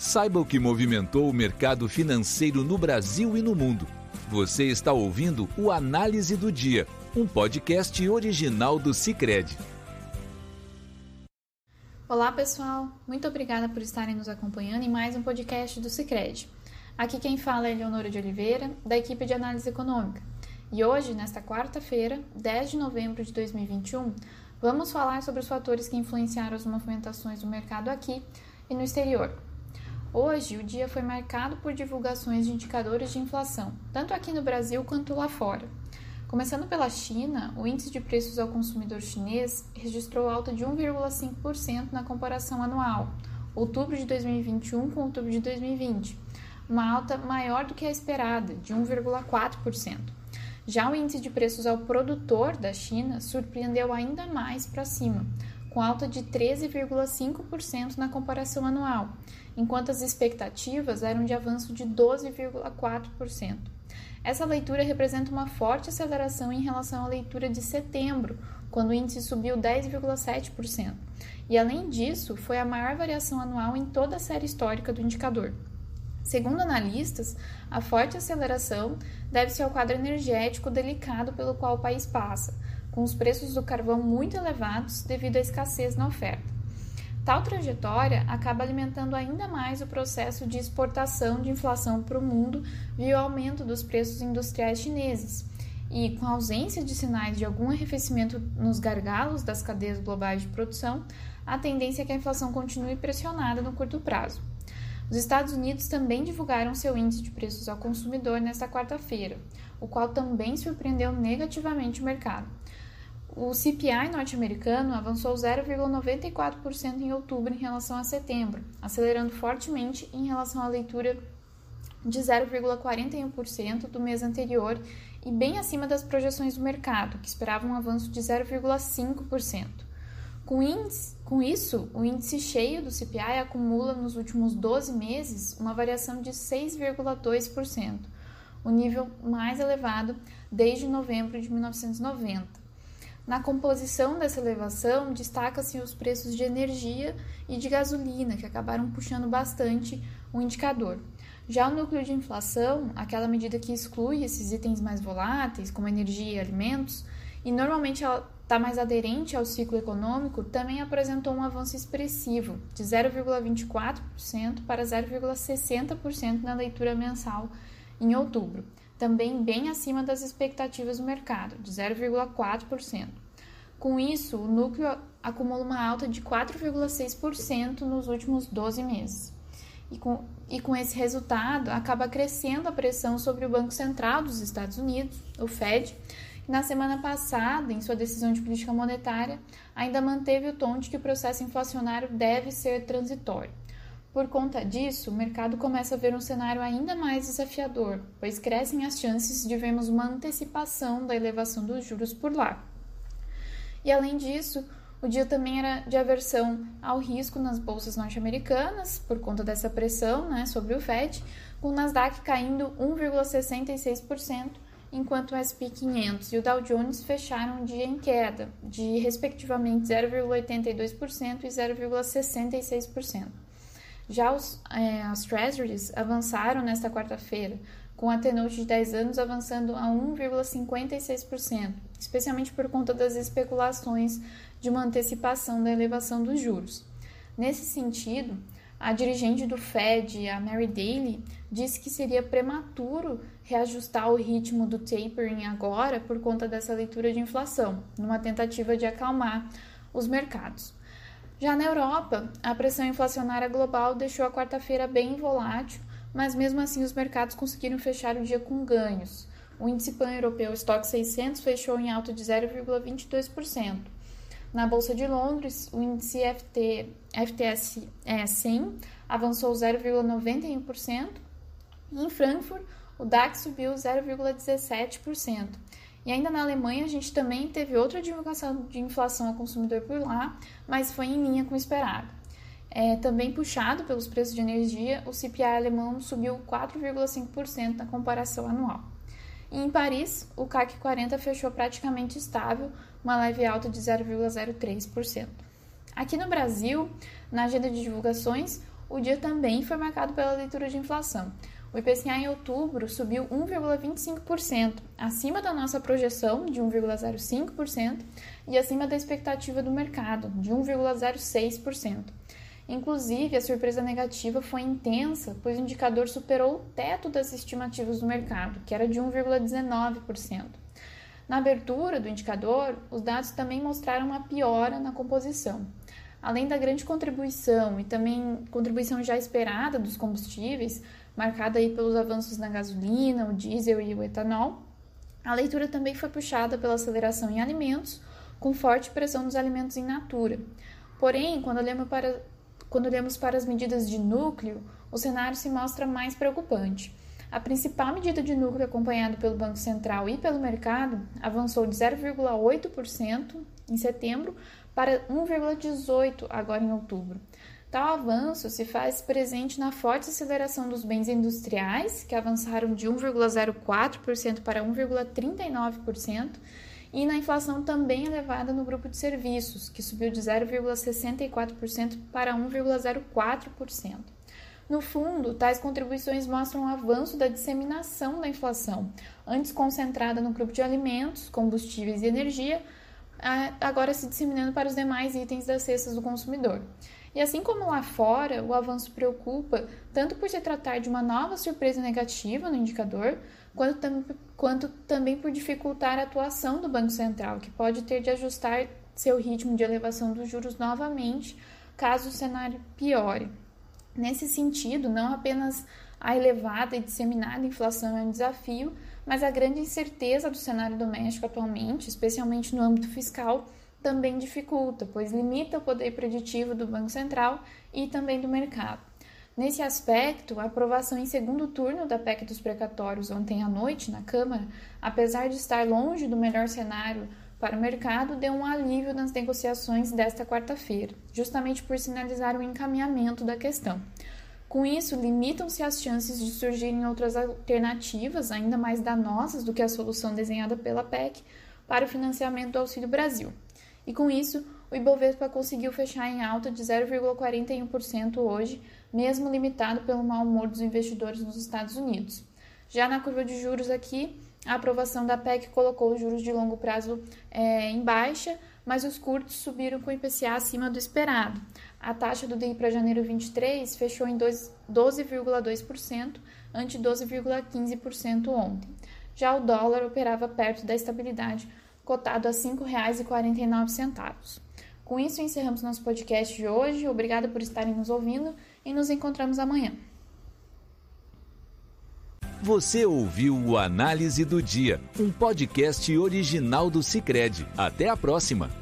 Saiba o que movimentou o mercado financeiro no Brasil e no mundo. Você está ouvindo o Análise do Dia, um podcast original do Cicred. Olá, pessoal. Muito obrigada por estarem nos acompanhando em mais um podcast do Cicred. Aqui quem fala é Leonora de Oliveira, da equipe de análise econômica. E hoje, nesta quarta-feira, 10 de novembro de 2021, vamos falar sobre os fatores que influenciaram as movimentações do mercado aqui e no exterior. Hoje, o dia foi marcado por divulgações de indicadores de inflação, tanto aqui no Brasil quanto lá fora. Começando pela China, o índice de preços ao consumidor chinês registrou alta de 1,5% na comparação anual, outubro de 2021 com outubro de 2020, uma alta maior do que a esperada, de 1,4%. Já o índice de preços ao produtor da China surpreendeu ainda mais para cima, com alta de 13,5% na comparação anual, enquanto as expectativas eram de avanço de 12,4%. Essa leitura representa uma forte aceleração em relação à leitura de setembro, quando o índice subiu 10,7%. E além disso, foi a maior variação anual em toda a série histórica do indicador. Segundo analistas, a forte aceleração deve-se ao quadro energético delicado pelo qual o país passa, com os preços do carvão muito elevados devido à escassez na oferta. Tal trajetória acaba alimentando ainda mais o processo de exportação de inflação para o mundo via o aumento dos preços industriais chineses. E, com a ausência de sinais de algum arrefecimento nos gargalos das cadeias globais de produção, a tendência é que a inflação continue pressionada no curto prazo. Os Estados Unidos também divulgaram seu índice de preços ao consumidor nesta quarta-feira, o qual também surpreendeu negativamente o mercado. O CPI norte-americano avançou 0,94% em outubro em relação a setembro, acelerando fortemente em relação à leitura de 0,41% do mês anterior e bem acima das projeções do mercado, que esperavam um avanço de 0,5%. Com, com isso, o índice cheio do CPI acumula nos últimos 12 meses uma variação de 6,2%, o nível mais elevado desde novembro de 1990. Na composição dessa elevação, destaca-se os preços de energia e de gasolina, que acabaram puxando bastante o indicador. Já o núcleo de inflação, aquela medida que exclui esses itens mais voláteis, como energia e alimentos, e normalmente ela está mais aderente ao ciclo econômico, também apresentou um avanço expressivo, de 0,24% para 0,60% na leitura mensal em outubro também bem acima das expectativas do mercado, de 0,4%. Com isso, o núcleo acumula uma alta de 4,6% nos últimos 12 meses. E com, e com esse resultado, acaba crescendo a pressão sobre o Banco Central dos Estados Unidos, o Fed, que na semana passada, em sua decisão de política monetária, ainda manteve o tom de que o processo inflacionário deve ser transitório. Por conta disso, o mercado começa a ver um cenário ainda mais desafiador, pois crescem as chances de vermos uma antecipação da elevação dos juros por lá. E além disso, o dia também era de aversão ao risco nas bolsas norte-americanas, por conta dessa pressão né, sobre o Fed, com o Nasdaq caindo 1,66%, enquanto o SP 500 e o Dow Jones fecharam o dia em queda, de respectivamente 0,82% e 0,66%. Já os, é, as Treasuries avançaram nesta quarta-feira, com a T-Note de 10 anos avançando a 1,56%, especialmente por conta das especulações de uma antecipação da elevação dos juros. Nesse sentido, a dirigente do Fed, a Mary Daly, disse que seria prematuro reajustar o ritmo do tapering agora por conta dessa leitura de inflação, numa tentativa de acalmar os mercados. Já na Europa, a pressão inflacionária global deixou a quarta-feira bem volátil, mas mesmo assim os mercados conseguiram fechar o dia com ganhos. O índice pan-europeu Stock 600 fechou em alta de 0,22%. Na Bolsa de Londres, o índice FT, FTSE 100 avançou 0,91%. E em Frankfurt, o DAX subiu 0,17%. E ainda na Alemanha, a gente também teve outra divulgação de inflação ao consumidor por lá, mas foi em linha com o esperado. É, também puxado pelos preços de energia, o CPI alemão subiu 4,5% na comparação anual. E em Paris, o CAC 40 fechou praticamente estável, uma leve alta de 0,03%. Aqui no Brasil, na agenda de divulgações, o dia também foi marcado pela leitura de inflação. O IPCA em outubro subiu 1,25%, acima da nossa projeção de 1,05% e acima da expectativa do mercado, de 1,06%. Inclusive, a surpresa negativa foi intensa, pois o indicador superou o teto das estimativas do mercado, que era de 1,19%. Na abertura do indicador, os dados também mostraram uma piora na composição. Além da grande contribuição e também contribuição já esperada dos combustíveis, marcada aí pelos avanços na gasolina, o diesel e o etanol, a leitura também foi puxada pela aceleração em alimentos, com forte pressão nos alimentos em natura. Porém, quando olhamos para, quando olhamos para as medidas de núcleo, o cenário se mostra mais preocupante. A principal medida de núcleo acompanhado pelo Banco Central e pelo mercado avançou de 0,8% em setembro para 1,18% agora em outubro. Tal avanço se faz presente na forte aceleração dos bens industriais, que avançaram de 1,04% para 1,39%, e na inflação também elevada no grupo de serviços, que subiu de 0,64% para 1,04%. No fundo, tais contribuições mostram o avanço da disseminação da inflação, antes concentrada no grupo de alimentos, combustíveis e energia, agora se disseminando para os demais itens das cestas do consumidor. E assim como lá fora, o avanço preocupa tanto por se tratar de uma nova surpresa negativa no indicador, quanto, tam quanto também por dificultar a atuação do Banco Central, que pode ter de ajustar seu ritmo de elevação dos juros novamente, caso o cenário piore. Nesse sentido, não apenas a elevada e disseminada inflação é um desafio, mas a grande incerteza do cenário doméstico atualmente, especialmente no âmbito fiscal, também dificulta, pois limita o poder preditivo do Banco Central e também do mercado. Nesse aspecto, a aprovação em segundo turno da PEC dos precatórios ontem à noite na Câmara, apesar de estar longe do melhor cenário para o mercado, deu um alívio nas negociações desta quarta-feira, justamente por sinalizar o encaminhamento da questão. Com isso, limitam-se as chances de surgirem outras alternativas ainda mais danosas do que a solução desenhada pela PEC para o financiamento do Auxílio Brasil e com isso o Ibovespa conseguiu fechar em alta de 0,41% hoje, mesmo limitado pelo mau humor dos investidores nos Estados Unidos. Já na curva de juros aqui, a aprovação da PEC colocou os juros de longo prazo é, em baixa, mas os curtos subiram com o IPCA acima do esperado. A taxa do DI para janeiro 23 fechou em 12,2%, ante 12,15% ontem. Já o dólar operava perto da estabilidade cotado a R$ 5,49. Com isso, encerramos nosso podcast de hoje. Obrigada por estarem nos ouvindo e nos encontramos amanhã. Você ouviu o Análise do Dia, um podcast original do Cicred. Até a próxima!